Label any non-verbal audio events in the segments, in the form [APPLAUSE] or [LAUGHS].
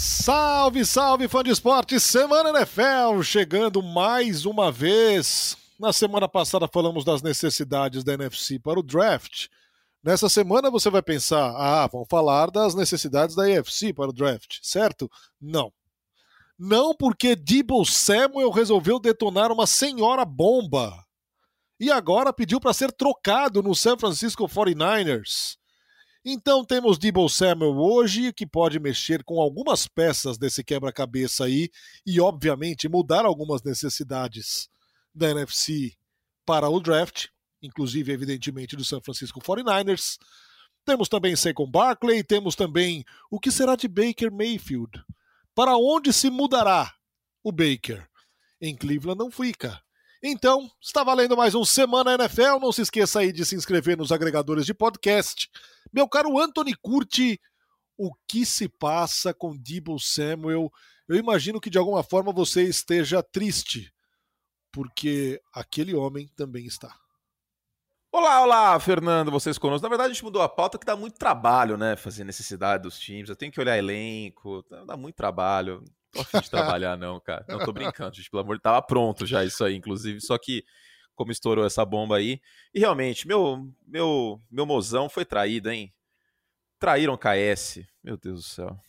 Salve, salve, fã de esporte! Semana NFL chegando mais uma vez. Na semana passada falamos das necessidades da NFC para o draft. Nessa semana você vai pensar, ah, vão falar das necessidades da AFC para o draft, certo? Não. Não porque Debo Samuel resolveu detonar uma senhora bomba e agora pediu para ser trocado no San Francisco 49ers. Então temos Debo Samuel hoje, que pode mexer com algumas peças desse quebra-cabeça aí e, obviamente, mudar algumas necessidades da NFC para o draft, inclusive, evidentemente, do San Francisco 49ers. Temos também Saquon Barkley, temos também o que será de Baker Mayfield. Para onde se mudará o Baker? Em Cleveland não fica. Então, está valendo mais um Semana NFL. Não se esqueça aí de se inscrever nos agregadores de podcast. Meu caro Anthony Curti, o que se passa com Debo Samuel? Eu imagino que de alguma forma você esteja triste, porque aquele homem também está. Olá, olá, Fernando, vocês conosco. Na verdade, a gente mudou a pauta que dá muito trabalho, né? Fazer necessidade dos times. Eu tenho que olhar elenco, dá muito trabalho tô afim de trabalhar, não, cara. Não tô brincando, gente. Pelo amor de tava pronto já isso aí, inclusive. Só que, como estourou essa bomba aí. E realmente, meu, meu, meu mozão foi traído, hein? Traíram KS. Meu Deus do céu.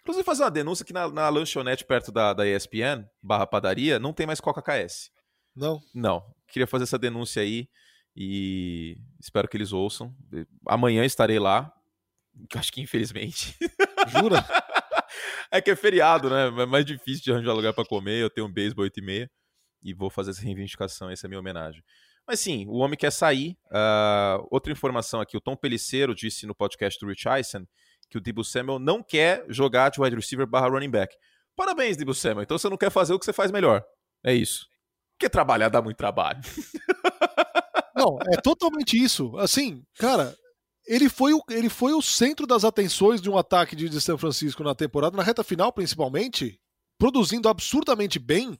Inclusive, fazer uma denúncia que na, na lanchonete perto da, da ESPN, barra padaria, não tem mais Coca KS. Não? Não. Queria fazer essa denúncia aí e espero que eles ouçam. Amanhã estarei lá. Acho que infelizmente. Jura? [LAUGHS] é que é feriado, né? É mais difícil de arranjar lugar para comer. Eu tenho um beisebol 8 e meia e vou fazer essa reivindicação. Essa é a minha homenagem. Mas sim, o homem quer sair. Uh, outra informação aqui: o Tom Pelicero disse no podcast do Rich Eisen que o Debo Samuel não quer jogar de wide receiver barra running back. Parabéns, Debo Samuel. Então você não quer fazer o que você faz melhor. É isso. Porque trabalhar dá muito trabalho. Não, é totalmente isso. Assim, cara, ele foi, o, ele foi o centro das atenções de um ataque de, de São Francisco na temporada, na reta final principalmente, produzindo absurdamente bem,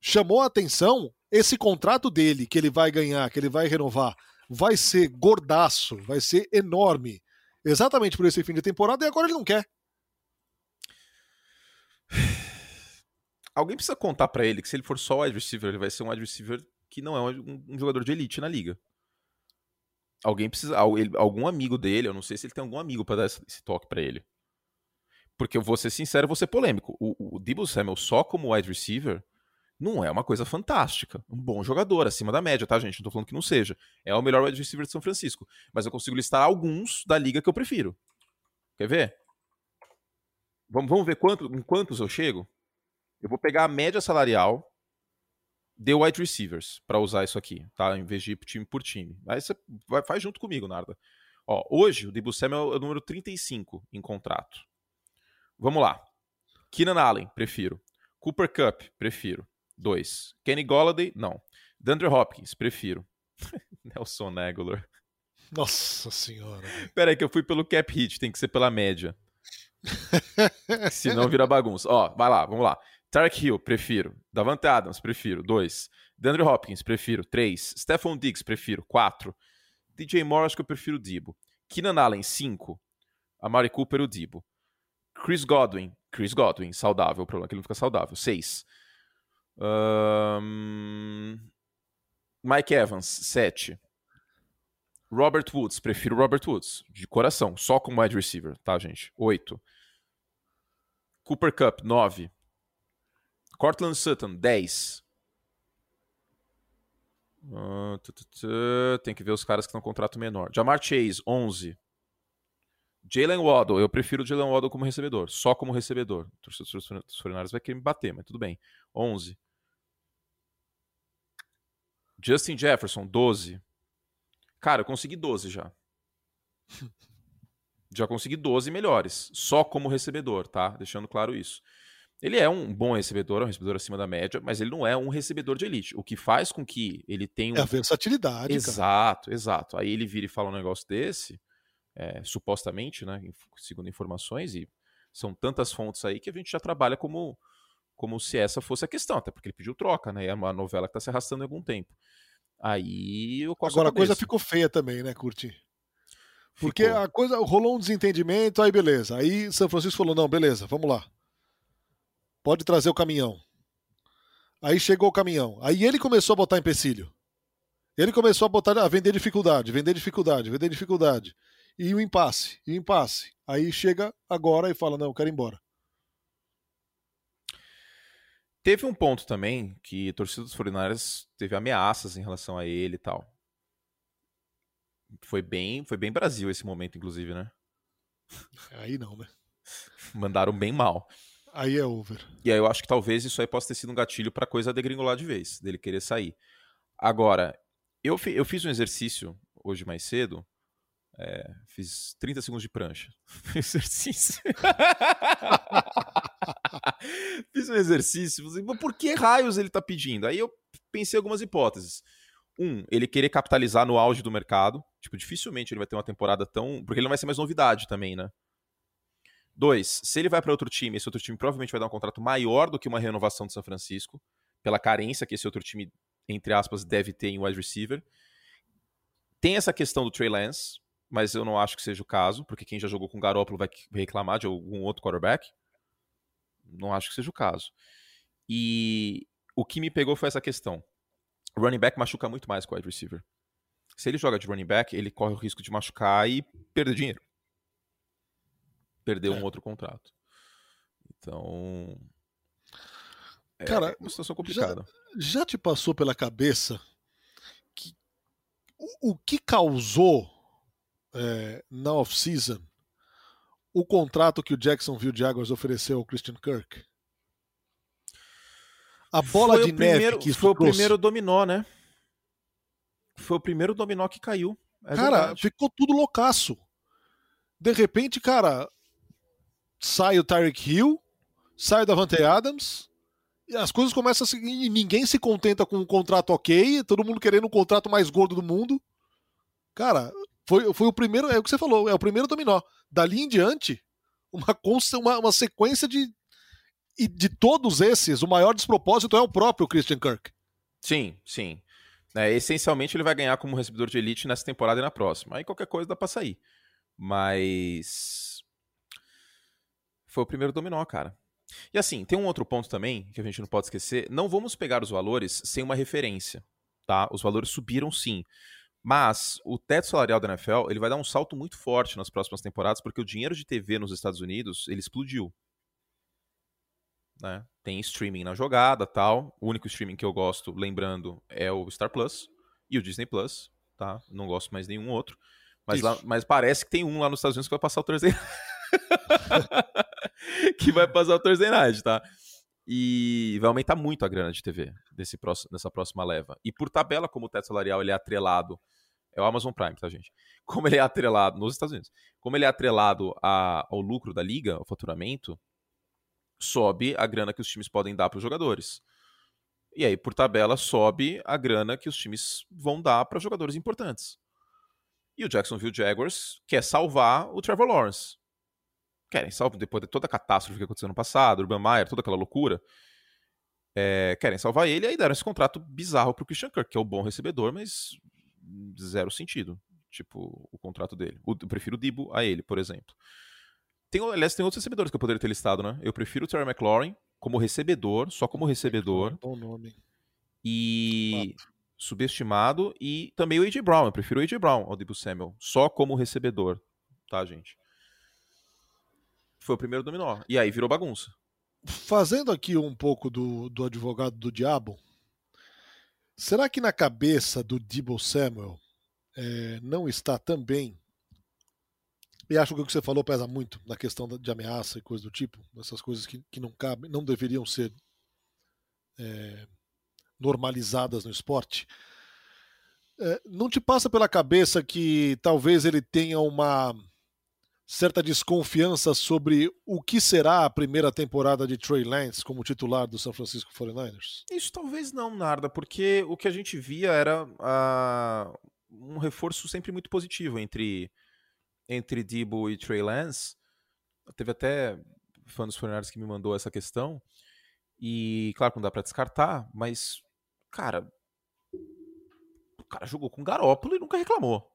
chamou a atenção esse contrato dele, que ele vai ganhar, que ele vai renovar, vai ser gordaço, vai ser enorme, exatamente por esse fim de temporada, e agora ele não quer. Alguém precisa contar para ele que se ele for só wide receiver, ele vai ser um wide receiver que não é um, um jogador de elite na liga. Alguém precisa. Algum amigo dele, eu não sei se ele tem algum amigo para dar esse toque para ele. Porque eu vou ser sincero, vou ser polêmico. O, o Debo Samuel só como wide receiver não é uma coisa fantástica. Um bom jogador, acima da média, tá, gente? Não tô falando que não seja. É o melhor wide receiver de São Francisco. Mas eu consigo listar alguns da liga que eu prefiro. Quer ver? Vamos, vamos ver quanto, em quantos eu chego? Eu vou pegar a média salarial de wide receivers para usar isso aqui, tá? Em vez de ir time por time. Aí você vai, faz junto comigo, Narda. Ó, hoje o Debo Samuel é o número 35 em contrato. Vamos lá. Keenan Allen, prefiro. Cooper Cup, prefiro. Dois. Kenny Golladay, não. Dandre Hopkins, prefiro. [LAUGHS] Nelson Aguilar. Nossa senhora. Pera aí que eu fui pelo cap hit, tem que ser pela média. [LAUGHS] Senão vira bagunça. Ó, vai lá, vamos lá. Tarek Hill, prefiro. Davante Adams, prefiro. 2. DeAndre Hopkins, prefiro. 3. Stephon Diggs, prefiro. 4. DJ Moore, acho que eu prefiro o Dibo. Keenan Allen, 5. Amari Cooper, o Dibo. Chris Godwin. Chris Godwin, saudável. O problema é que ele não fica saudável. 6. Um... Mike Evans, 7. Robert Woods, prefiro Robert Woods. De coração, só como wide receiver, tá, gente? 8. Cooper Cup, 9. Cortland Sutton, 10. Uh, tem que ver os caras que estão com contrato menor. Jamar Chase, 11. Jalen Waddle, eu prefiro o Jalen Waddle como recebedor, só como recebedor. O torcedor dos Forinários vai querer me bater, mas tudo bem. 11. Justin Jefferson, 12. Cara, eu consegui 12 já. [LAUGHS] já consegui 12 melhores, só como recebedor, tá? Deixando claro isso. Ele é um bom recebedor, um recebedor acima da média, mas ele não é um recebedor de elite. O que faz com que ele tenha. Um... É a versatilidade. Exato, cara. exato. Aí ele vira e fala um negócio desse, é, supostamente, né? Segundo informações, e são tantas fontes aí que a gente já trabalha como, como se essa fosse a questão, até porque ele pediu troca, né? É uma novela que está se arrastando há algum tempo. Aí Agora a, a coisa ficou feia também, né, Curti? Porque Ficou. a coisa rolou um desentendimento, aí beleza. Aí São Francisco falou: não, beleza, vamos lá. Pode trazer o caminhão. Aí chegou o caminhão. Aí ele começou a botar empecilho. Ele começou a botar a vender dificuldade, vender dificuldade, vender dificuldade. E o impasse, e o impasse. Aí chega agora e fala: não, eu quero ir embora. Teve um ponto também que a torcida dos 49ers teve ameaças em relação a ele e tal. Foi bem, foi bem Brasil esse momento, inclusive, né? Aí não, né? [LAUGHS] Mandaram bem mal. Aí é over. E aí eu acho que talvez isso aí possa ter sido um gatilho pra coisa degringolar de vez, dele querer sair. Agora, eu, fi- eu fiz um exercício hoje mais cedo. é, fiz 30 segundos de prancha. exercício. [LAUGHS] fiz um exercício. [LAUGHS] "Mas Por que raios ele tá pedindo? Aí eu pensei algumas hipóteses. Um, ele querer capitalizar no auge do mercado. Tipo, dificilmente ele vai ter uma temporada tão. Porque ele não vai ser mais novidade também, né? Dois, se ele vai para outro time, esse outro time provavelmente vai dar um contrato maior do que uma renovação de São Francisco, pela carência que esse outro time, entre aspas, deve ter em wide receiver. Tem essa questão do Trey Lance, mas eu não acho que seja o caso, porque quem já jogou com Garoppolo vai reclamar de algum outro quarterback. Não acho que seja o caso. E o que me pegou foi essa questão. Running back machuca muito mais que o wide receiver. Se ele joga de running back, ele corre o risco de machucar e perder dinheiro. Perder É. um outro contrato. Então. É Cara, uma situação complicada. Já te passou pela cabeça que o, o que causou é, na off-season o contrato que o Jacksonville Jaguars ofereceu ao Christian Kirk? A bola Foi de o neve primeiro, que isso Foi o trouxe. primeiro dominó, né? Foi o primeiro dominó que caiu. É cara, verdade. ficou tudo loucaço. De repente, cara, sai o Tyreek Hill, sai o Davante Adams, e as coisas começam a seguir, e ninguém se contenta com um contrato ok, todo mundo querendo o contrato mais gordo do mundo. Cara, foi, foi o primeiro, é o que você falou, é o primeiro dominó. Dali em diante, uma, uma, uma sequência de. E de todos esses, o maior despropósito é o próprio Christian Kirk. Sim, sim. É, essencialmente ele vai ganhar como recebedor de elite nessa temporada e na próxima. Aí qualquer coisa dá pra sair. Mas. Foi o primeiro dominó, cara. E assim, tem um outro ponto também que a gente não pode esquecer. Não vamos pegar os valores sem uma referência, tá? Os valores subiram sim. Mas o teto salarial da NFL ele vai dar um salto muito forte nas próximas temporadas, porque o dinheiro de TV nos Estados Unidos ele explodiu. Né? Tem streaming na jogada tal. O único streaming que eu gosto, lembrando, é o Star Plus e o Disney Plus, tá? Não gosto mais nenhum outro. Mas, lá- mas parece que tem um lá nos Estados Unidos que vai passar o Thursday [LAUGHS] que vai passar o Thursday Night, tá? E vai aumentar muito a grana de TV desse próximo, dessa próxima leva. E por tabela, como o teto salarial ele é atrelado, é o Amazon Prime, tá, gente? Como ele é atrelado nos Estados Unidos, como ele é atrelado a- ao lucro da liga, ao faturamento, sobe a grana que os times podem dar para os jogadores. E aí, por tabela, sobe a grana que os times vão dar para jogadores importantes. E o Jacksonville Jaguars quer salvar o Trevor Lawrence. Querem salvar, depois de toda a catástrofe que aconteceu no passado, Urban Meyer, toda aquela loucura. é, querem salvar ele e aí deram esse contrato bizarro pro Christian Kirk, que é o bom recebedor, mas zero sentido. Tipo, o contrato dele. Eu prefiro o Dibo a ele, por exemplo. Tem, aliás, tem outros recebedores que eu poderia ter listado, né? Eu prefiro o Terry McLaurin como recebedor, só como recebedor, Bom nome. e subestimado, e também o A.J. Brown. Eu prefiro o A.J. Brown ao Debo Samuel, só como recebedor, tá, gente? Foi o primeiro dominó. E aí virou bagunça. Fazendo aqui um pouco do, do advogado do diabo, será que na cabeça do Debo Samuel eh, não está também? E acho que o que você falou pesa muito na questão de ameaça e coisa do tipo, essas coisas que, que não cabem, não deveriam ser eh, normalizadas no esporte. Eh, não te passa pela cabeça que talvez ele tenha uma certa desconfiança sobre o que será a primeira temporada de Trey Lance como titular do San Francisco 49ers? Isso talvez não, Narda, porque o que a gente via era ah, um reforço sempre muito positivo entre, entre Debo e Trey Lance. Teve até fã dos 49ers que me mandou essa questão. E claro que não dá pra descartar, mas, cara, o cara jogou com Garópolo e nunca reclamou.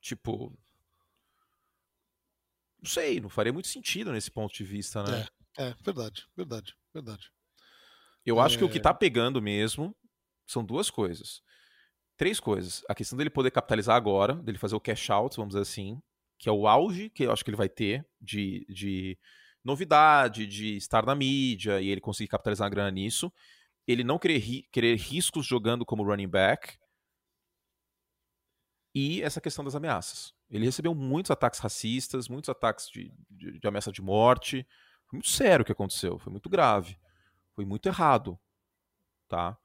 Tipo. Não sei, não faria muito sentido nesse ponto de vista, né? É, é verdade, verdade, verdade. Eu acho que o que tá pegando mesmo são duas coisas. Três coisas. A questão dele poder capitalizar agora, dele fazer o cash out, vamos dizer assim, que é o auge que eu acho que ele vai ter de, de novidade, de estar na mídia e ele conseguir capitalizar a grana nisso. Ele não querer, ri querer riscos jogando como running back. E essa questão das ameaças. Ele recebeu muitos ataques racistas, muitos ataques de, de, de ameaça de morte. Foi muito sério o que aconteceu, foi muito grave. Foi muito errado. Tá?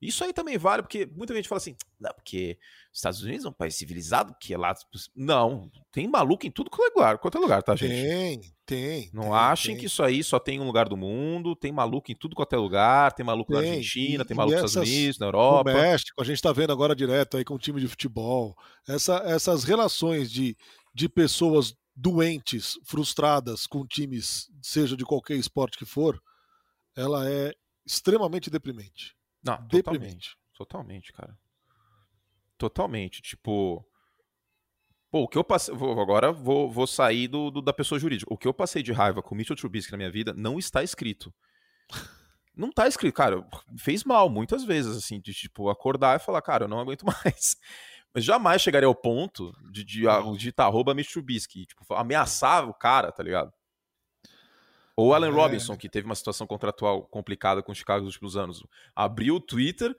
Isso aí também vale, porque muita gente fala assim, não, porque os Estados Unidos é um país civilizado, que é lá. Não, tem maluco em tudo quanto é lugar, quanto é lugar, tá, gente? Tem, tem. Não tem, achem tem. que isso aí só tem um lugar do mundo, tem maluco em tudo quanto é lugar, tem maluco na Tem, Argentina, e- tem maluco nos Estados Unidos, na No Europa. México, a gente está vendo agora direto aí com o time de futebol. Essa- essas relações de, de pessoas doentes, frustradas com times, seja de qualquer esporte que for, ela é extremamente deprimente. Não, Deprimente. totalmente. Totalmente, cara. Totalmente. Tipo. Pô, o que eu passei. Vou, agora vou, vou sair do, do- da pessoa jurídica. O que eu passei de raiva com o Mitchell Trubisky na minha vida não está escrito. [LAUGHS] Não tá escrito, cara. Fez mal muitas vezes, assim, de tipo, acordar e falar, cara, eu não aguento [LAUGHS] mais. Mas jamais chegaria ao ponto de, de, de digitar arroba Mitchell Trubisky, tipo, ameaçar o cara, tá ligado? Ou Allen É. Robinson, que teve uma situação contratual complicada com o Chicago nos últimos anos. Abriu o Twitter,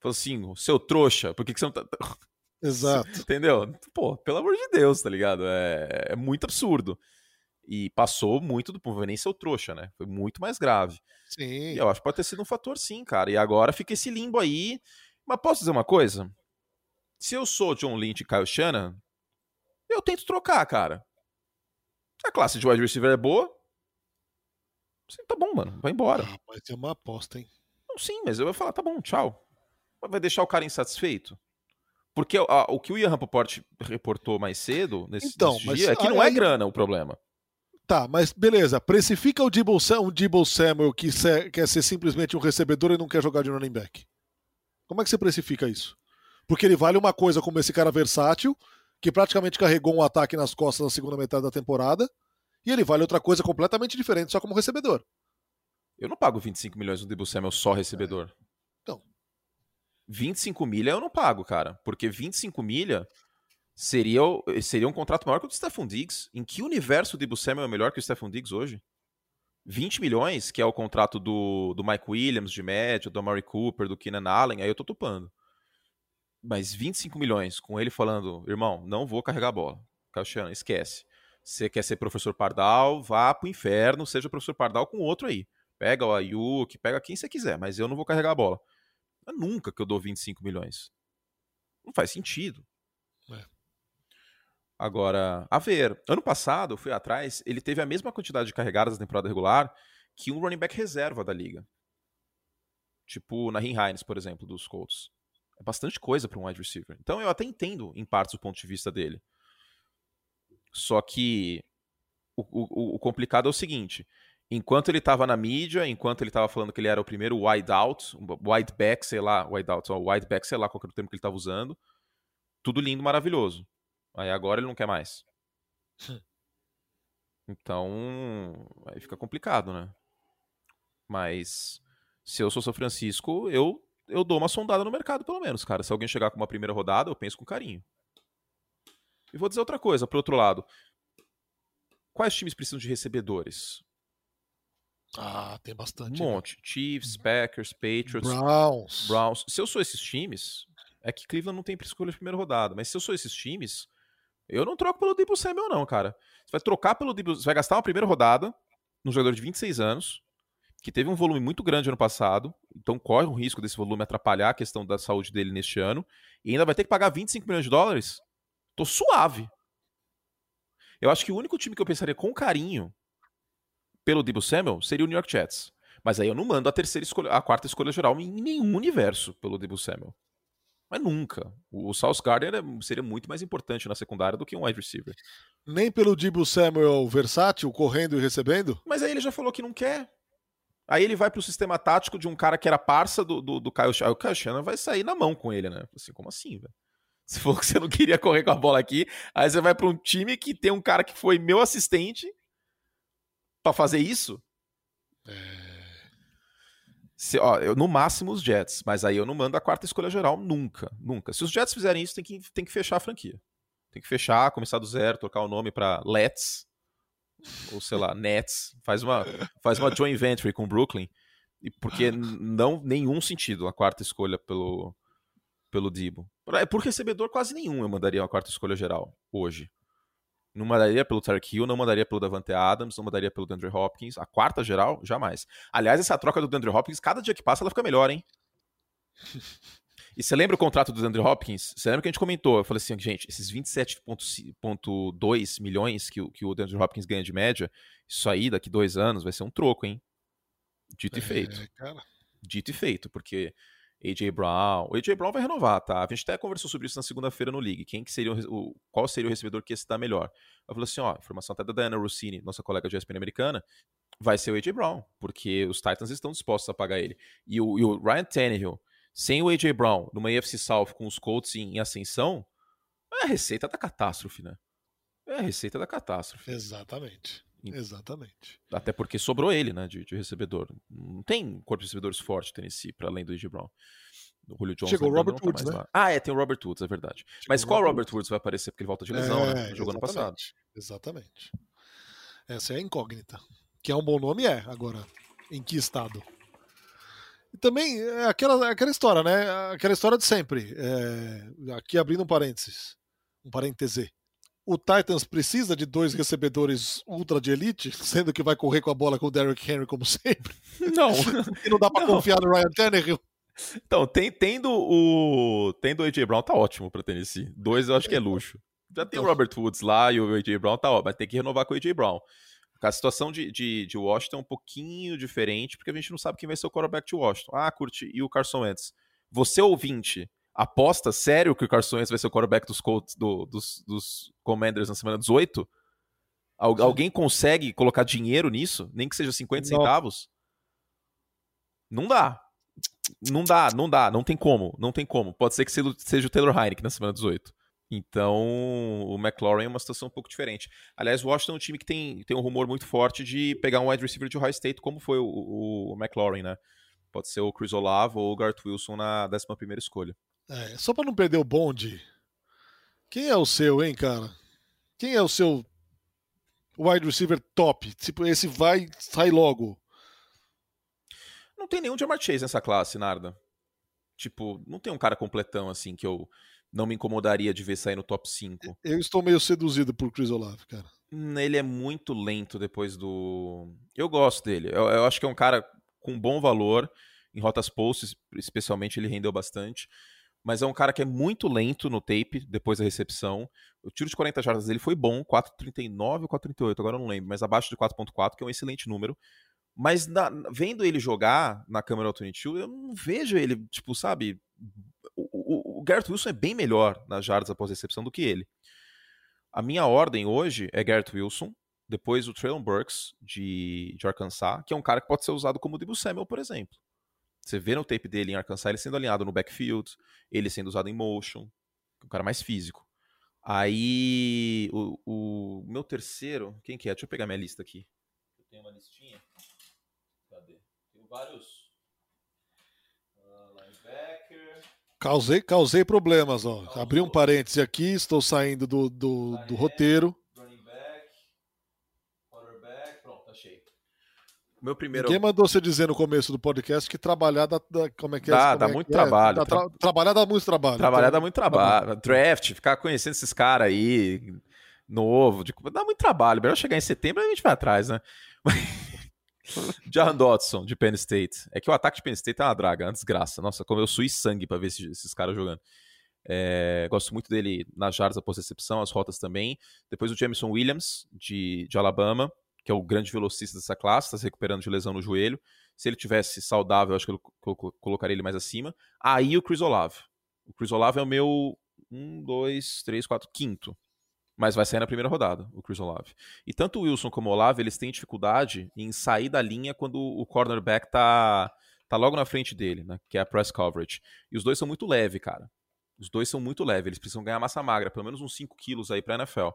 falou assim, seu trouxa, por que, que você não tá... [LAUGHS] Exato. Entendeu? Pô, pelo amor de Deus, tá ligado? É, é muito absurdo. E passou muito do ponto, nem seu trouxa, né? Foi muito mais grave. Sim. E eu acho que pode ter sido um fator sim, cara. E agora fica esse limbo aí. Mas posso dizer uma coisa? Se eu sou John Lynch e Kyle Shannon, eu tento trocar, cara. A classe de wide receiver é boa. Sim, tá bom, mano. Vai embora. Ah, mas é uma aposta, hein? Não, sim, mas eu vou falar, tá bom, tchau. Vai deixar o cara insatisfeito? Porque a- o que o Ian Rapoport reportou mais cedo, nesse, Então, nesse dia, é que não aí- é grana o problema. Tá, mas beleza. Precifica o Sa- um Debo Samuel que se- quer ser simplesmente um recebedor e não quer jogar de running back. Como é que você precifica isso? Porque ele vale uma coisa como esse cara versátil, que praticamente carregou um ataque nas costas na segunda metade da temporada, e ele vale outra coisa completamente diferente, só como recebedor. Eu não pago 25 milhões no Debo Samuel só recebedor. Então. 25 milha eu não pago, cara. Porque 25 milha seria, seria um contrato maior que o do Stephon Diggs. Em que universo o Debo Samuel é melhor que o Stephon Diggs hoje? 20 milhões, que é o contrato do, do Mike Williams de média, do Amari Cooper, do Keenan Allen, aí eu tô topando. Mas 25 milhões, com ele falando, irmão, não vou carregar a bola. Caixão, esquece. Você quer ser professor Pardal, vá pro inferno, seja professor Pardal com outro aí. Pega o Ayuk, pega quem você quiser, mas eu não vou carregar a bola. É nunca que eu dou 25 milhões. Não faz sentido. É. Agora, a ver, ano passado, eu fui atrás, ele teve a mesma quantidade de carregadas na temporada regular que um running back reserva da liga. Tipo na Hines, por exemplo, dos Colts. É bastante coisa para um wide receiver. Então eu até entendo, em partes, o ponto de vista dele. Só que o, o, o complicado é o seguinte: enquanto ele estava na mídia, enquanto ele estava falando que ele era o primeiro wide out, wide back, sei lá, wide out, ó, wide back, sei lá qual que era o termo que ele estava usando, tudo lindo, maravilhoso. Aí agora ele não quer mais. [LAUGHS] Então, aí fica complicado, né? Mas se eu sou São Francisco, eu eu dou uma sondada no mercado, pelo menos, cara. Se alguém chegar com uma primeira rodada, eu penso com carinho. E vou dizer outra coisa, pro outro lado. Quais times precisam de recebedores? Ah, tem Um bastante. né? monte. Chiefs, Packers, Patriots, Browns. Browns. Se eu sou esses times, é que Cleveland não tem escolha de primeira rodada. Mas se eu sou esses times, eu não troco pelo Debo Samuel, não, cara. Você vai trocar pelo Debo... Você vai gastar uma primeira rodada num jogador de 26 anos, que teve um volume muito grande ano passado, então corre o risco desse volume atrapalhar a questão da saúde dele neste ano, e ainda vai ter que pagar 25 milhões de dólares? Tô suave. Eu acho que o único time que eu pensaria com carinho pelo Debo Samuel seria o New York Jets. Mas aí eu não mando a terceira escolha, a quarta escolha geral em nenhum universo pelo Debo Samuel. Mas nunca. O South Gardner é- seria muito mais importante na secundária do que um wide receiver. Nem pelo Debo Samuel versátil, correndo e recebendo? Mas aí ele já falou que não quer. Aí ele vai pro sistema tático de um cara que era parça do, do, do Kyle o Kyle Shannon vai sair na mão com ele, né? Assim, como assim, velho? Você falou que você não queria correr com a bola aqui, aí você vai para um time que tem um cara que foi meu assistente para fazer isso? É... Se, ó, eu, no máximo os Jets, mas aí eu não mando a quarta escolha geral nunca, nunca. Se os Jets fizerem isso, tem que, tem que fechar a franquia. Tem que fechar, começar do zero, trocar o nome para Let's, ou sei lá, Nets, faz uma, faz uma joint venture com o Brooklyn, porque não nenhum sentido a quarta escolha pelo, pelo Dibo. É, por recebedor, quase nenhum eu mandaria uma quarta escolha geral hoje. Não mandaria pelo Tarek Hill, não mandaria pelo Davante Adams, não mandaria pelo DeAndre Hopkins. A quarta geral, jamais. Aliás, essa troca do DeAndre Hopkins, cada dia que passa, ela fica melhor, hein? [LAUGHS] E você lembra o contrato do DeAndre Hopkins? Você lembra que a gente comentou? Eu falei assim, gente, esses 27,2 milhões que, que o DeAndre Hopkins ganha de média, isso aí daqui dois anos vai ser um troco, hein? Dito é, e feito. Cara. Dito e feito, porque AJ Brown. O AJ Brown vai renovar, tá? A gente até conversou sobre isso na segunda-feira no League. Quem que seria o, qual seria o recebedor que ia se dar melhor? Eu falei assim, ó, informação até da Diana Rossini, nossa colega de ESPN americana, vai ser o AJ Brown, porque os Titans estão dispostos a pagar ele. E o, e o Ryan Tannehill, sem o AJ Brown, numa AFC South com os Colts em, em ascensão, é a receita da catástrofe, né? É a receita da catástrofe. Exatamente. Exatamente. Até porque sobrou ele, né, de, de recebedor. Não tem corpo de recebedores forte Tennessee, para além do A.J. Brown. O Julio Jones Chegou o Robert tá Woods, né? Lá. Ah, é, tem o Robert Woods, é verdade. Chegou Mas qual Robert Woods. Vai aparecer? Porque ele volta de lesão, é, né? Jogou ano passado. Exatamente. Essa é a incógnita. Que é um bom nome, é. Agora, em que estado? E também é aquela, aquela história, né? Aquela história de sempre. É, aqui abrindo um parênteses. Um parêntese o Titans precisa de dois recebedores ultra de elite, [LAUGHS] sendo que vai correr com a bola com o Derrick Henry como sempre? [LAUGHS] Não. [LAUGHS] e não dá para confiar no Ryan Tannehill. Então, tem, tendo o tendo o AJ Brown tá ótimo para Tennessee. Dois eu acho que é luxo. Já tem o então. Robert Woods lá e o AJ Brown tá ótimo, mas tem que renovar com o AJ Brown. A situação de, de, de, Washington é um pouquinho diferente, porque a gente não sabe quem vai ser o quarterback de Washington. Ah, curte, e o Carson Wentz? Você ouvinte, aposta sério que o Carson Wentz vai ser o quarterback dos, Colts, do, dos, dos Commanders na semana 18? Al alguém consegue colocar dinheiro nisso? Nem que seja 50 não. centavos? Não dá. Não dá, não dá, não tem como, não tem como. Pode ser que seja o Taylor Heineken na semana 18. Então, o McLaurin é uma situação um pouco diferente. Aliás, o Washington é um time que tem, tem um rumor muito forte de pegar um wide receiver de Ohio State, como foi o, o, o McLaurin, né? Pode ser o Chris Olave ou o Gart Wilson na 11 escolha. É, só para não perder o bonde, quem é o seu, hein, cara? Quem é o seu wide receiver top? Tipo, esse vai, sai logo. Não tem nenhum Jamar Chase nessa classe, Narda. Tipo, não tem um cara completão assim que eu não me incomodaria de ver sair no top 5. Eu estou meio seduzido por Chris Olave, cara. Hum, ele é muito lento depois do. Eu gosto dele. Eu, eu acho que é um cara com bom valor. Em rotas posts, especialmente, ele rendeu bastante mas é um cara que é muito lento no tape depois da recepção. O tiro de 40 jardas dele foi bom, 4,39 ou 4,38, agora eu não lembro, mas abaixo de 4,4, que é um excelente número. Mas na, vendo ele jogar na câmera Altitude, eu não vejo ele, tipo, sabe? O, o, o Garrett Wilson é bem melhor nas jardas após a recepção do que ele. A minha ordem hoje é Garrett Wilson, depois o Traylon Burks de, de Arkansas, que é um cara que pode ser usado como o Debo Samuel, por exemplo. Você vê no tape dele em Arkansas ele sendo alinhado no backfield, ele sendo usado em motion, um cara mais físico. Aí, o, o, meu terceiro, quem que é? Deixa eu pegar minha lista aqui. Eu tenho uma listinha. Cadê? Tenho vários. Uh, linebacker. Causei, causei problemas, ó. Causou. Abri um parêntese aqui, estou saindo do, do, do roteiro. Meu primeiro. Ninguém mandou você dizer no começo do podcast que trabalhar dá. dá como é que é? Dá, dá é muito trabalho. É? Tra... Trabalhar dá muito trabalho. Trabalhar então... dá muito trabalho. Draft, ficar conhecendo esses caras aí, novo, de... dá muito trabalho. Melhor chegar em setembro e a gente vai atrás, né? [LAUGHS] Jahan Dodson, de Penn State. É que o ataque de Penn State é uma draga, é uma desgraça. Nossa, como eu sui sangue para ver esses, esses caras jogando. É, gosto muito dele nas jardas após recepção, as rotas também. Depois o Jameson Williams, de, de Alabama que é o grande velocista dessa classe, está se recuperando de lesão no joelho. Se ele tivesse saudável, acho que eu colocaria ele mais acima. Aí o Chris Olave. O Chris Olave é o meu 1, 2, 3, 4, quinto. Mas vai sair na primeira rodada, o Chris Olave. E tanto o Wilson como o Olave, eles têm dificuldade em sair da linha quando o cornerback tá, tá logo na frente dele, né? Que é a press coverage. E os dois são muito leves, cara. Os dois são muito leves, eles precisam ganhar massa magra, pelo menos uns 5 quilos aí pra NFL.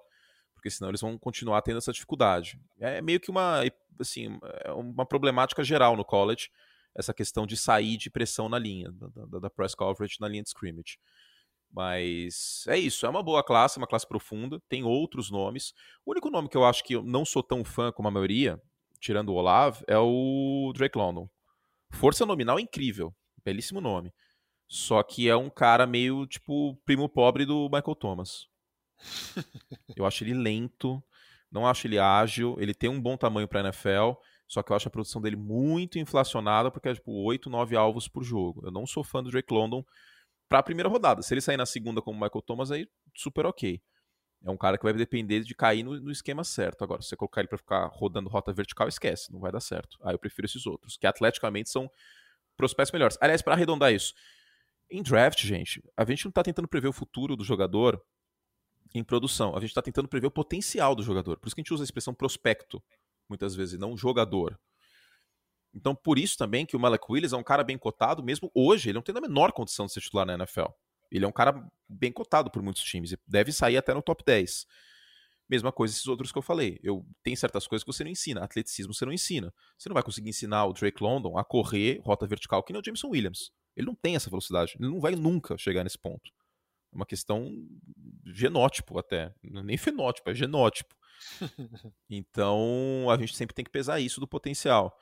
Porque senão eles vão continuar tendo essa dificuldade. É meio que uma, assim, é uma problemática geral no college, essa questão de sair de pressão na linha, da, da press coverage na linha de scrimmage. Mas é isso, é uma boa classe, uma classe profunda, tem outros nomes. O único nome que eu acho que eu não sou tão fã como a maioria, tirando o Olav, é o Drake London. Força nominal incrível, belíssimo nome. Só que é um cara meio tipo primo pobre do Michael Thomas. Eu acho ele lento, não acho ele ágil, ele tem um bom tamanho para NFL, só que eu acho a produção dele muito inflacionada porque é tipo 8, 9 alvos por jogo. Eu não sou fã do Drake London para a primeira rodada. Se ele sair na segunda como Michael Thomas, aí super ok. É um cara que vai depender de cair no, no esquema certo. Agora, se você colocar ele para ficar rodando rota vertical, esquece, não vai dar certo. Aí eu prefiro esses outros, que atleticamente são prospectos melhores. Aliás, para arredondar isso, em draft, gente, a gente não está tentando prever o futuro do jogador em produção, a gente está tentando prever o potencial do jogador. Por isso que a gente usa a expressão prospecto, muitas vezes, não jogador. Então, por isso também que o Malek Willis é um cara bem cotado, mesmo hoje, ele não tem a menor condição de ser titular na NFL. Ele é um cara bem cotado por muitos times, e deve sair até no top 10. Mesma coisa esses outros que eu falei. Eu tem certas coisas que você não ensina. Atleticismo você não ensina. Você não vai conseguir ensinar o Drake London a correr rota vertical que nem o Jameson Williams. Ele não tem essa velocidade. Ele não vai nunca chegar nesse ponto. É uma questão genótipo até. É nem fenótipo, é genótipo. [LAUGHS] então a gente sempre tem que pesar isso do potencial.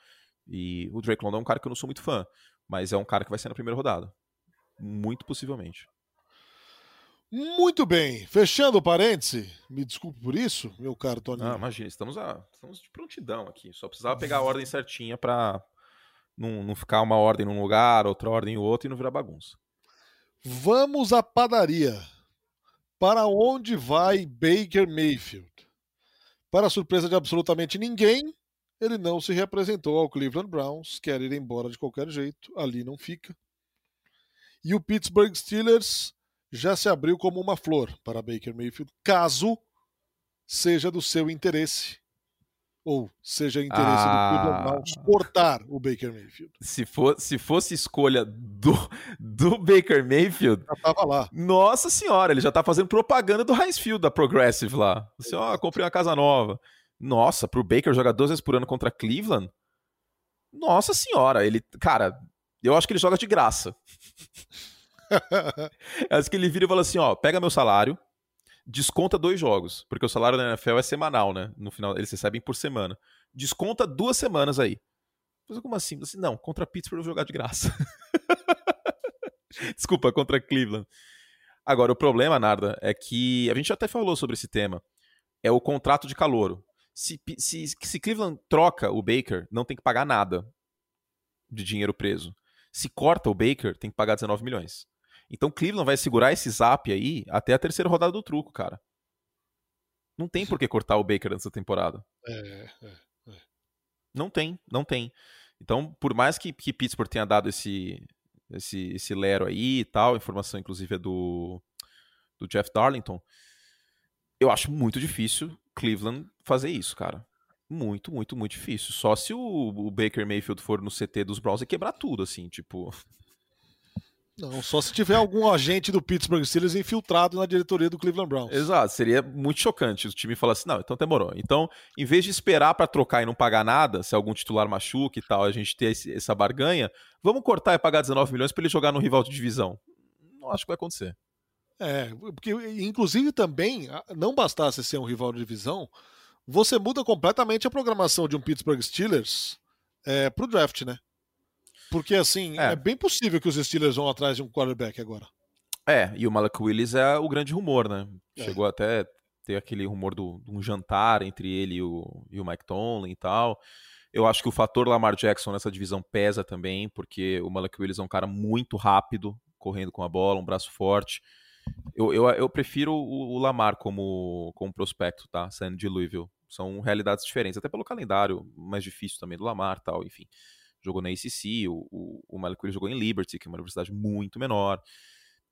E o Drake London é um cara que eu não sou muito fã, mas é um cara que vai ser na primeira rodada. Muito possivelmente. Muito bem. Fechando o parêntese, me desculpe por isso, meu caro Tony. Ah, imagina, estamos, a, estamos de prontidão aqui. Só precisava pegar a ordem certinha para não, não ficar uma ordem num lugar, outra ordem em outro e não virar bagunça. Vamos à padaria. Para onde vai Baker Mayfield? Para surpresa de absolutamente ninguém, ele não se representou ao Cleveland Browns, quer ir embora de qualquer jeito, ali não fica. E o Pittsburgh Steelers já se abriu como uma flor para Baker Mayfield, caso seja do seu interesse ou seja interesse ah, do Cleveland Browns cortar o Baker Mayfield. Se, for, se fosse escolha do, do Baker Mayfield. Já tava lá. Nossa senhora, ele já tá fazendo propaganda do Heinz Field da Progressive lá. Assim, ó, oh, comprei uma casa nova. Nossa, pro Baker jogar duas vezes por ano contra Cleveland? Nossa senhora, ele. Cara, eu acho que ele joga de graça. [LAUGHS] acho que ele vira e fala assim: ó, pega meu salário, desconta dois jogos, porque o salário da NFL é semanal, né? No final, eles recebem por semana. Desconta duas semanas aí. Mas como assim? assim não, contra Pittsburgh eu vou jogar de graça. [LAUGHS] Desculpa, contra Cleveland. Agora, o problema, Narda, é que a gente até falou sobre esse tema. É o contrato de calouro se, se, se Cleveland troca o Baker, não tem que pagar nada de dinheiro preso. Se corta o Baker, tem que pagar 19 milhões. Então Cleveland vai segurar esse zap aí até a terceira rodada do truco, cara. Não tem por que cortar o Baker nessa temporada. É, é, é. Não tem, não tem. Então, por mais que, que Pittsburgh tenha dado esse, esse, esse lero aí e tal, informação inclusive é do, do Jeff Darlington, eu acho muito difícil Cleveland fazer isso, cara. Muito, muito, muito difícil. Só se o, o Baker Mayfield for no CT dos Browns e quebrar tudo, assim, tipo. Não, só se tiver algum agente do Pittsburgh Steelers infiltrado na diretoria do Cleveland Browns. Exato, seria muito chocante o time falar assim: não, então demorou. Então, em vez de esperar para trocar e não pagar nada, se algum titular machuca e tal, a gente ter esse, essa barganha, vamos cortar e pagar 19 milhões para ele jogar no rival de divisão. Não acho que vai acontecer. É, porque inclusive também, não bastasse ser um rival de divisão, você muda completamente a programação de um Pittsburgh Steelers é, pro draft, né? Porque assim, é. é. bem possível que os Steelers vão atrás de um quarterback agora. É, e o Malak Willis é o grande rumor, né? É. Chegou até ter aquele rumor do, de um jantar entre ele e o, e o Mike Tomlin e tal. Eu acho que o fator Lamar Jackson nessa divisão pesa também, porque o Malak Willis é um cara muito rápido, correndo com a bola, um braço forte. Eu, eu, eu prefiro o, o, Lamar como, como prospecto, tá? Saindo de Louisville. São realidades diferentes, até pelo calendário mais difícil também do Lamar tal, enfim. Jogou na ACC, o, o, o Malik jogou em Liberty, que é uma universidade muito menor.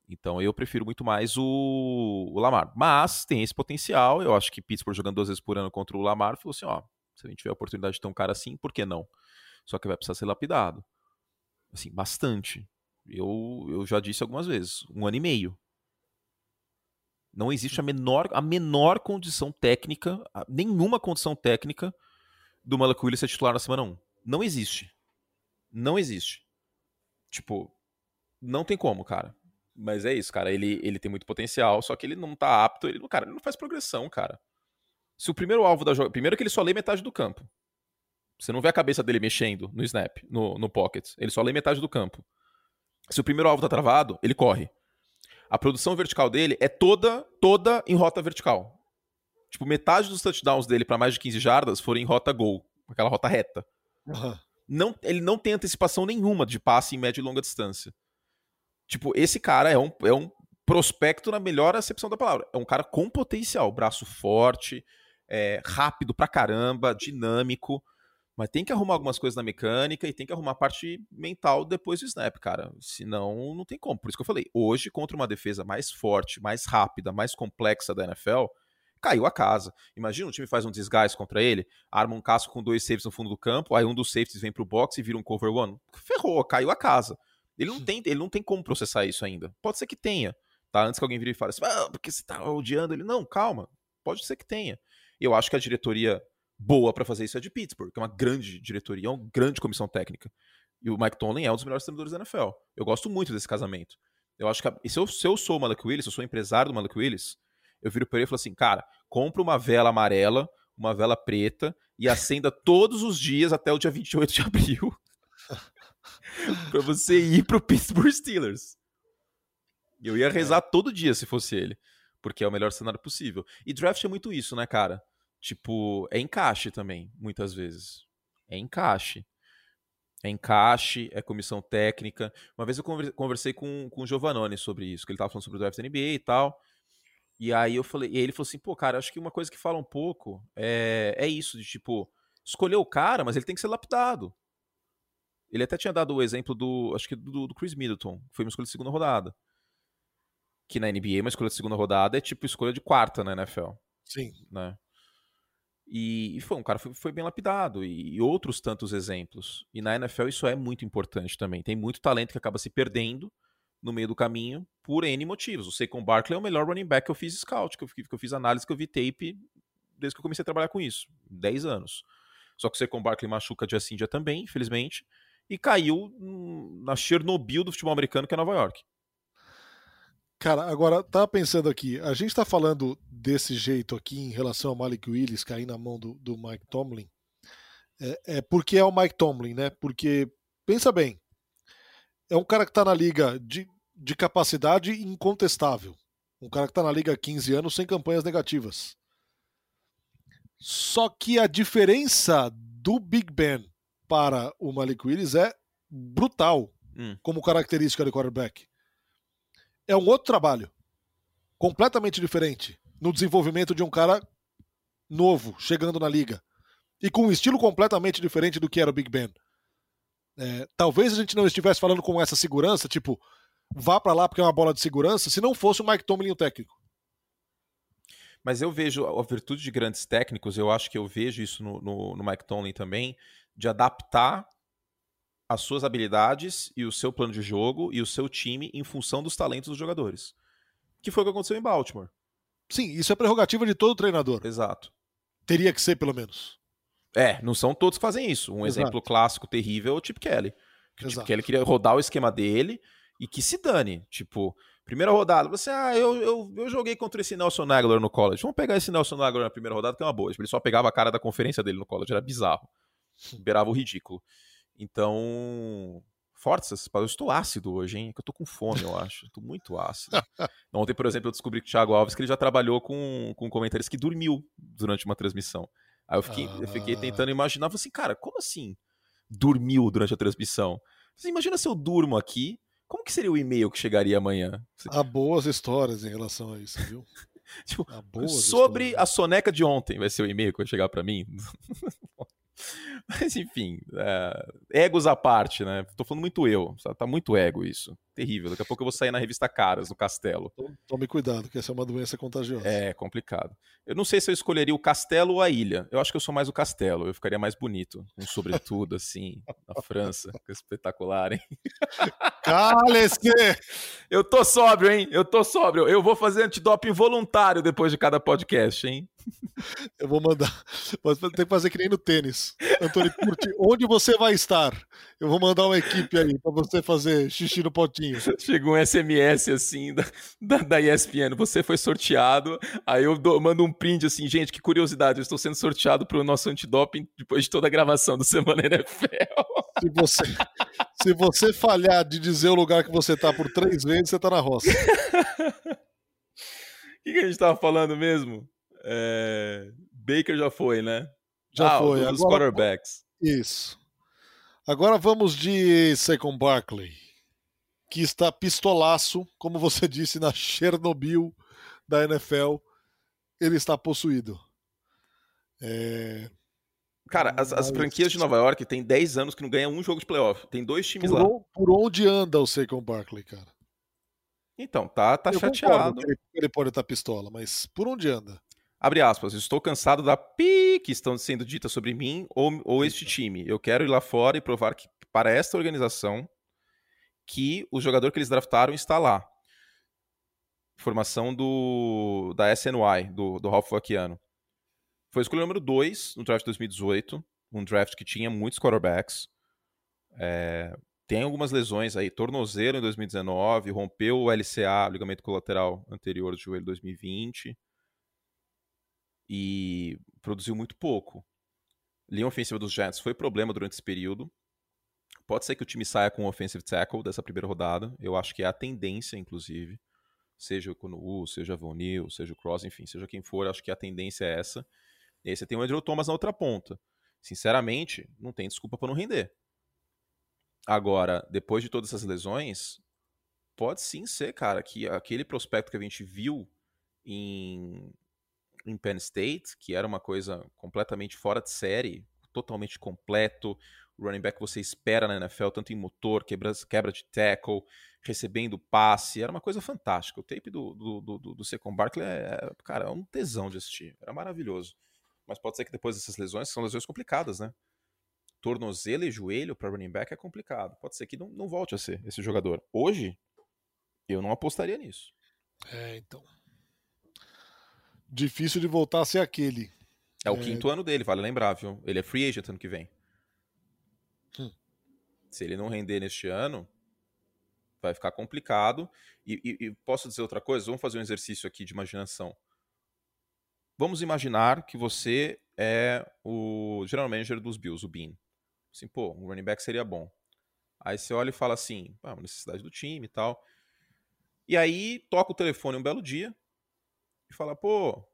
Então eu prefiro muito mais o, o, Lamar. Mas tem esse potencial. Eu acho que Pittsburgh jogando duas vezes por ano contra o Lamar falou assim: ó, se a gente tiver a oportunidade de ter um cara assim, por que não? Só que vai precisar ser lapidado. Assim, bastante. Eu, eu já disse algumas vezes: um ano e meio Não existe a menor, a menor condição técnica, nenhuma condição técnica do Malak Willis ser titular na semana 1. Não existe. Não existe. Tipo, não tem como, cara. Mas é isso, cara. Ele, ele tem muito potencial, só que ele não tá apto. Ele, cara, ele não faz progressão, cara. Se o primeiro alvo da jogada. Primeiro que ele só lê metade do campo. Você não vê a cabeça dele mexendo no snap, no, no pocket. Ele só lê metade do campo. Se o primeiro alvo tá travado, ele corre. A produção vertical dele é toda, toda em rota vertical. Tipo, metade dos touchdowns dele para mais de 15 jardas foram em rota gol, aquela rota reta. Uhum. Não, ele não tem antecipação nenhuma de passe em média e longa distância. Tipo, esse cara é um, é um prospecto na melhor acepção da palavra. É um cara com potencial, braço forte, é, rápido pra caramba, dinâmico. Mas tem que arrumar algumas coisas na mecânica e tem que arrumar a parte mental depois do snap, cara. Senão, não tem como. Por isso que eu falei, hoje, contra uma defesa mais forte, mais rápida, mais complexa da NFL, caiu a casa. Imagina um time faz um disguise contra ele, arma um casco com dois safes no fundo do campo, aí um dos safeties vem pro box e vira um cover one. Ferrou, caiu a casa. Ele não tem, ele não tem como processar isso ainda. Pode ser que tenha, tá? Antes que alguém vire e fale assim, ah, porque você tá odiando ele. Não, calma. Pode ser que tenha. Eu acho que a diretoria boa para fazer isso é de Pittsburgh, que é uma grande diretoria, é uma grande comissão técnica. E o Mike Tomlin é um dos melhores treinadores da NFL. Eu gosto muito desse casamento. Eu acho que a, se, eu, se eu sou o Malak Willis, se eu sou empresário do Malak Willis, eu viro para ele e falo assim, cara, compra uma vela amarela, uma vela preta e acenda todos os dias até o dia 28 de abril [LAUGHS] para você ir pro Pittsburgh Steelers. Eu ia rezar é. todo dia se fosse ele, porque é o melhor cenário possível. E draft é muito isso, né, cara? Tipo, é encaixe também, muitas vezes. É encaixe. É encaixe, é comissão técnica. Uma vez eu conversei com, com o Giovanoni sobre isso, que ele tava falando sobre o draft NBA e tal. E aí eu falei, e ele falou assim, pô, cara, acho que uma coisa que fala um pouco é, é isso, de tipo, escolher o cara, mas ele tem que ser lapidado. Ele até tinha dado o exemplo do, acho que do, do Chris Middleton, que foi uma escolha de segunda rodada. Que na NBA uma escolha de segunda rodada é tipo escolha de quarta na NFL. Sim. Né? E, e foi um cara foi, foi bem lapidado e, e, outros tantos exemplos. E na NFL isso é muito importante também. Tem muito talento que acaba se perdendo no meio do caminho por N motivos. O Saquon Barkley é o melhor running back que eu fiz scout, que eu, que eu fiz análise, que eu vi tape desde que eu comecei a trabalhar com isso. 10 anos. Só que o Saquon Barkley machuca dia sim, dia também, infelizmente. E caiu na Chernobyl do futebol americano, que é Nova York. Cara, agora tá pensando aqui, a gente tá falando desse jeito aqui em relação ao Malik Willis cair na mão do, do Mike Tomlin, é, é, porque é o Mike Tomlin, né? Porque, pensa bem, é um cara que tá na liga de, de capacidade incontestável. Um cara que tá na liga há 15 anos sem campanhas negativas. Só que a diferença do Big Ben para o Malik Willis é brutal hum. como característica de quarterback é um outro trabalho. Completamente diferente. No desenvolvimento de um cara novo, chegando na liga. E com um estilo completamente diferente do que era o Big Ben. É, talvez a gente não estivesse falando com essa segurança, tipo, vá para lá porque é uma bola de segurança, se não fosse o Mike Tomlin o técnico. Mas eu vejo a virtude de grandes técnicos, eu acho que eu vejo isso no, no, no Mike Tomlin também, de adaptar as suas habilidades e o seu plano de jogo e o seu time em função dos talentos dos jogadores. Que foi o que aconteceu em Baltimore. Sim, isso é prerrogativa de todo treinador. Exato. Teria que ser, pelo menos. É, não são todos que fazem isso. Um Exato. exemplo clássico terrível é o Chip Kelly. O Chip Kelly queria rodar o esquema dele e que se dane. Tipo, primeira rodada, você, ah, eu, eu, eu joguei contra esse Nelson Aguilar no college. Vamos pegar esse Nelson Aguilar na primeira rodada, que é uma boa. Tipo, ele só pegava a cara da conferência dele no college, era bizarro. Beirava o ridículo. Então, forças, eu estou ácido hoje, hein? É eu estou com fome, eu acho. Estou muito ácido. [LAUGHS] Ontem, por exemplo, eu descobri que o Thiago Alves que ele já trabalhou com, com comentários que dormiu durante uma transmissão. Aí eu fiquei, ah. eu fiquei ah. tentando imaginar, assim, cara, como assim dormiu durante a transmissão? Você imagina se eu durmo aqui, como que seria o e-mail que chegaria amanhã? Há boas histórias em relação a isso, viu? [LAUGHS] tipo, sobre histórias. a soneca de ontem vai ser o e-mail que vai chegar para mim. [LAUGHS] Mas enfim, é, egos à parte, né? Tô falando muito eu, tá muito ego isso. Terrível. Daqui a pouco eu vou sair na revista Caras, no Castelo. Tome cuidado, que essa é uma doença contagiosa. É, complicado. Eu não sei se eu escolheria o castelo ou a ilha. Eu acho que eu sou mais o castelo. Eu ficaria mais bonito. Um sobretudo, assim, na França. Que é espetacular, hein? Cale-se! [LAUGHS] Eu tô sóbrio, hein? Eu tô sóbrio. Eu vou fazer antidoping voluntário depois de cada podcast, hein? [LAUGHS] Eu vou mandar. Tem que fazer que nem no tênis. Antônio Curti, onde você vai estar? Eu vou mandar uma equipe aí para você fazer xixi no potinho. [LAUGHS] Chegou um SMS assim da, da, da ESPN. Você foi sorteado. Aí eu dou, mando um print assim, gente, que curiosidade. Eu estou sendo sorteado para o nosso antidoping depois de toda a gravação do Semana NFL. [LAUGHS] Se você, se você falhar de dizer o lugar que você tá por três vezes, você tá na roça. O [LAUGHS] que, que, a gente tava falando mesmo? É... Baker já foi, né? Já ah, foi. Dos Agora, quarterbacks. Isso. Agora vamos de Saquon Barkley, que está pistolaço, como você [LAUGHS] disse, na Chernobyl da NFL. Ele está possuído. É... Cara, as, as, franquias de Nova York tem 10 anos que não ganham um jogo de playoff. Tem dois times por lá. On, por onde anda o Saquon Barkley, cara? Então, tá, tá chateado. Ele, ele, pode estar pistola, mas por onde anda? Abre aspas, estou cansado da pi que estão sendo ditas sobre mim ou, ou este time. Eu quero ir lá fora e provar que para esta organização que o jogador que eles draftaram está lá. Formação do da SNY, do, do Ralph Vaquiano. Foi escolha número 2 no draft de 2018, um draft que tinha muitos quarterbacks. É, tem algumas lesões aí, tornozelo em 2019, rompeu o LCA, ligamento colateral anterior do joelho 2020 e produziu muito pouco. Linha ofensiva dos Jets foi problema durante esse período. Pode ser que o time saia com um offensive tackle dessa primeira rodada. Eu acho que é a tendência, inclusive. Seja o Konu, seja o Von Neal, seja o Cross, enfim, seja quem for, acho que a tendência é essa. E aí você tem o Andrew Thomas na outra ponta. Sinceramente, não tem desculpa para não render. Agora, depois de todas essas lesões, pode sim ser, cara, que aquele prospecto que a gente viu em em Penn State, que era uma coisa completamente fora de série, totalmente completo. O running back você espera na NFL, tanto em motor, quebra, quebra de tackle, recebendo passe, era uma coisa fantástica. O tape do, do, do, do Secon Barkley é, cara, é um tesão de assistir, era maravilhoso. Mas pode ser que depois dessas lesões, são lesões complicadas, né? Tornozelo e joelho para running back é complicado. Pode ser que não, não volte a ser esse jogador. Hoje, eu não apostaria nisso. É, então difícil de voltar a ser aquele. É o é... quinto ano dele, vale lembrar, viu? Ele é free agent ano que vem. Hum. Se ele não render neste ano, vai ficar complicado. E, e, e, posso dizer outra coisa? Vamos fazer um exercício aqui de imaginação. Vamos imaginar que você é o general manager dos Bills, o Bean. Assim, pô, um running back seria bom. Aí você olha e fala assim, ah, necessidade do time e tal. E aí toca o telefone um belo dia, e falar, pô,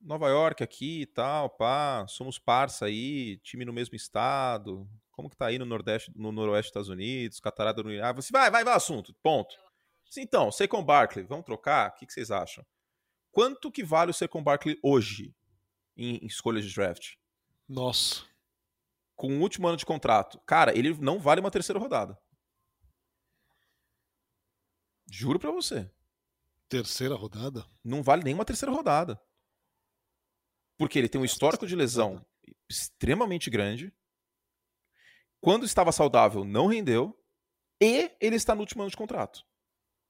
Nova York aqui e tal, pá, somos parça aí, time no mesmo estado, como que tá aí no Nordeste, no Noroeste dos Estados Unidos, Catarata do Ah, você vai, vai, vai, assunto, ponto. Então, Saquon Barkley, vamos trocar? O que, que vocês acham? Quanto que vale o Saquon Barkley hoje em, em escolhas de draft? Nossa. Com o último ano de contrato. Cara, ele não vale uma terceira rodada. Juro pra você. Terceira rodada? Não vale nem uma terceira rodada. Porque ele tem um histórico de lesão extremamente grande. Quando estava saudável, não rendeu. E ele está no último ano de contrato.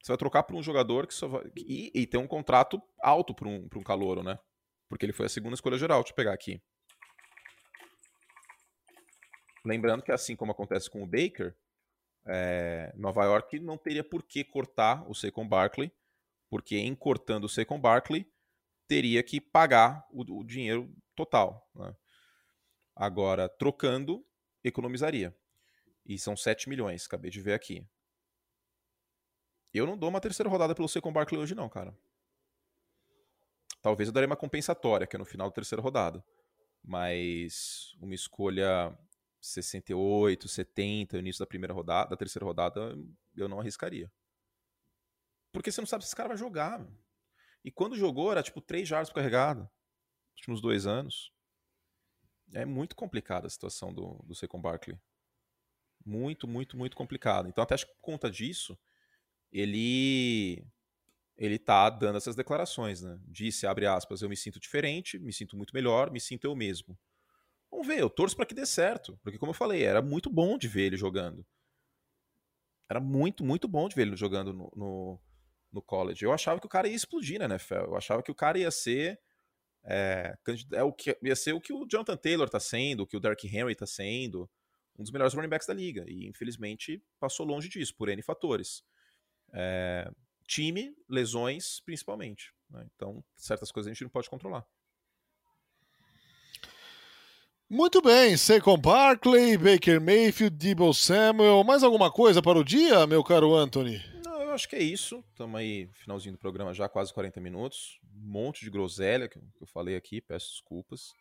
Você vai trocar por um jogador que só vai. E, e tem um contrato alto para um, um calouro, né? Porque ele foi a segunda escolha geral. Deixa eu pegar aqui. Lembrando que, assim como acontece com o Baker, é, Nova York não teria por que cortar o Saquon Barkley porque em cortando o Saquon Barkley, teria que pagar o, o dinheiro total. Né? Agora, trocando, economizaria. E são 7 milhões, acabei de ver aqui. Eu não dou uma terceira rodada pelo Saquon Barkley hoje não, cara. Talvez eu daria uma compensatória, que é no final da terceira rodada. Mas uma escolha 68, 70, no início da primeira rodada, da terceira rodada, eu não arriscaria. Porque você não sabe se esse cara vai jogar. Meu. E quando jogou, era tipo 3 jardas por carregado. Nos últimos dois anos. É muito complicada a situação do, do Saquon Barkley. Muito, muito, muito complicado. Então, até acho que por conta disso, ele ele tá dando essas declarações, né? Disse, abre aspas, eu me sinto diferente, me sinto muito melhor, me sinto eu mesmo. Vamos ver, eu torço para que dê certo, porque como eu falei, era muito bom de ver ele jogando. Era muito, muito bom de ver ele jogando no, no college. Eu achava que o cara ia explodir na NFL. Eu achava que o cara ia ser é, é o que ia ser o que o Jonathan Taylor tá sendo, o que o Derrick Henry tá sendo, um dos melhores running backs da liga. E infelizmente passou longe disso por N fatores. É, time, lesões, principalmente. Né? Então, certas coisas a gente não pode controlar. Muito bem, Saquon Barkley, Baker Mayfield, Debo Samuel. Mais alguma coisa para o dia, meu caro Anthony? Acho que é isso. Estamos aí, finalzinho do programa, já quase 40 minutos. Um monte de groselha que eu falei aqui, peço desculpas.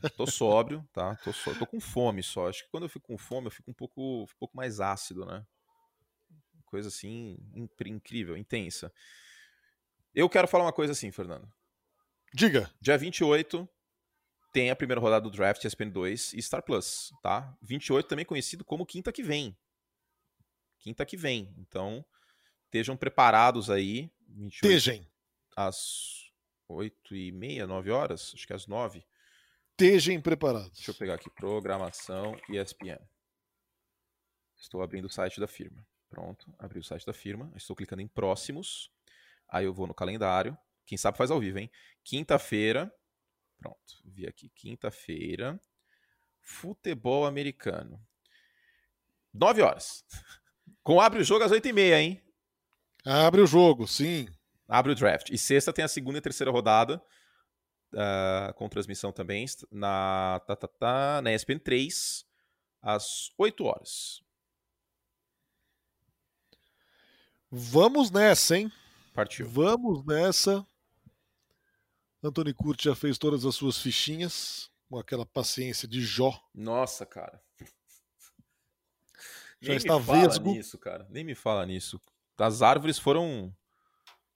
É, tô sóbrio, tá? Tô, só, tô com fome só. Acho que quando eu fico com fome, eu fico um pouco, um pouco mais ácido, né? Coisa assim, incrível, intensa. Eu quero falar uma coisa assim, Fernando. Diga. Dia 28 tem a primeira rodada do draft ESPN 2 e Star Plus, tá? 28 também conhecido como quinta que vem. Quinta que vem. Então, estejam preparados aí. Estejam. Às 8 e meia, 9 horas? Acho que às 9. Estejam preparados. Deixa eu pegar aqui. Programação ESPN. Estou abrindo o site da firma. Pronto, abri o site da firma. Estou clicando em próximos. Aí eu vou no calendário. Quem sabe faz ao vivo, hein? Quinta-feira. Pronto, vi aqui. Quinta-feira. Futebol americano. 9 horas. [LAUGHS] Com abre o jogo às 8h30, hein? Abre o jogo, sim. Abre o draft. E sexta tem a segunda e terceira rodada. Uh, com transmissão também na, tá, tá, tá, na ESPN 3 às 8 horas. Vamos nessa, hein? Partiu. Vamos nessa. Antônio Curti já fez todas as suas fichinhas, com aquela paciência de Jó. Nossa, cara. Já Nem está me fala vesgo. nisso, cara. Nem me fala nisso. As árvores foram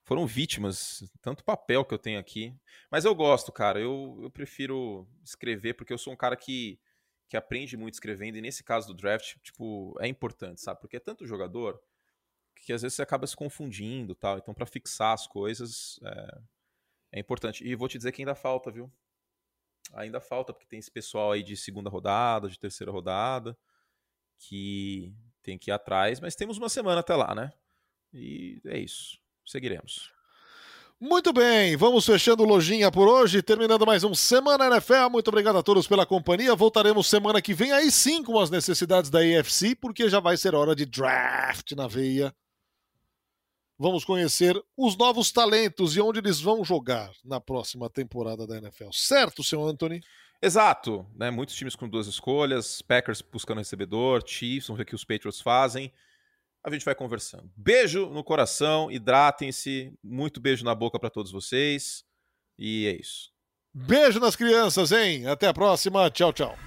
foram vítimas, tanto papel que eu tenho aqui. Mas eu gosto, cara. Eu, eu prefiro escrever porque eu sou um cara que, que aprende muito escrevendo. E nesse caso do draft, tipo, é importante, sabe? Porque é tanto jogador que às vezes você acaba se confundindo tal. Então, para fixar as coisas é, é, importante. E vou te dizer que ainda falta, viu? Ainda falta, porque tem esse pessoal aí de segunda rodada, de terceira rodada, que tem que ir atrás, mas temos uma semana até lá, né? E é isso. Seguiremos. Muito bem, vamos fechando lojinha por hoje, terminando mais um Semana NFL. Muito obrigado a todos pela companhia. Voltaremos semana que vem aí sim com as necessidades da EFC, porque já vai ser hora de draft na veia vamos conhecer os novos talentos e onde eles vão jogar na próxima temporada da NFL. Certo, senhor Anthony? Exato, né? Muitos times com duas escolhas, Packers buscando recebedor, Chiefs, vamos ver o que os Patriots fazem. A gente vai conversando. Beijo no coração, hidratem-se, muito beijo na boca para todos vocês. E é isso. Beijo nas crianças, hein? Até a próxima. Tchau, tchau.